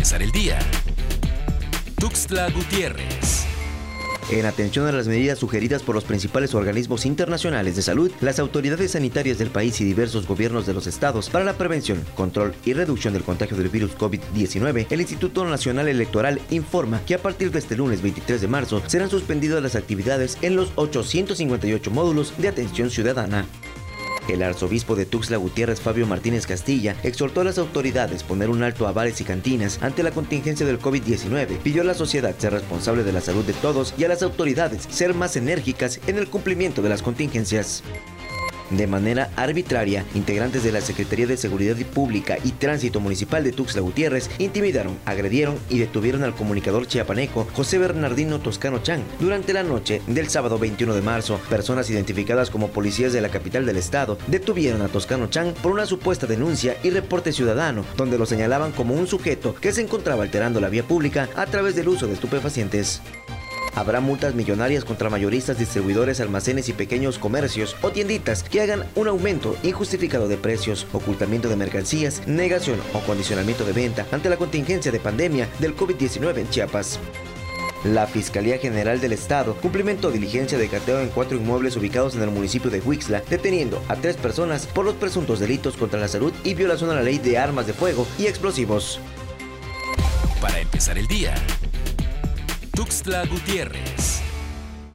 empezar el día. Tuxtla Gutiérrez. En atención a las medidas sugeridas por los principales organismos internacionales de salud, las autoridades sanitarias del país y diversos gobiernos de los estados para la prevención, control y reducción del contagio del virus COVID-19, el Instituto Nacional Electoral informa que a partir de este lunes 23 de marzo serán suspendidas las actividades en los 858 módulos de atención ciudadana. El arzobispo de Tuxtla Gutiérrez, Fabio Martínez Castilla, exhortó a las autoridades poner un alto a bares y cantinas ante la contingencia del COVID-19. Pidió a la sociedad ser responsable de la salud de todos y a las autoridades ser más enérgicas en el cumplimiento de las contingencias. De manera arbitraria, integrantes de la Secretaría de Seguridad Pública y Tránsito Municipal de Tuxtla Gutiérrez intimidaron, agredieron y detuvieron al comunicador chiapaneco José Bernardino Toscano Chang. Durante la noche del sábado 21 de marzo, personas identificadas como policías de la capital del estado detuvieron a Toscano Chang por una supuesta denuncia y reporte ciudadano, donde lo señalaban como un sujeto que se encontraba alterando la vía pública a través del uso de estupefacientes. Habrá multas millonarias contra mayoristas, distribuidores, almacenes y pequeños comercios o tienditas que hagan un aumento injustificado de precios, ocultamiento de mercancías, negación o condicionamiento de venta ante la contingencia de pandemia del COVID-19 en Chiapas. La Fiscalía General del Estado cumplimentó diligencia de cateo en cuatro inmuebles ubicados en el municipio de Huixla, deteniendo a tres personas por los presuntos delitos contra la salud y violación a la ley de armas de fuego y explosivos. Para empezar el día, Tuxtla Gutiérrez.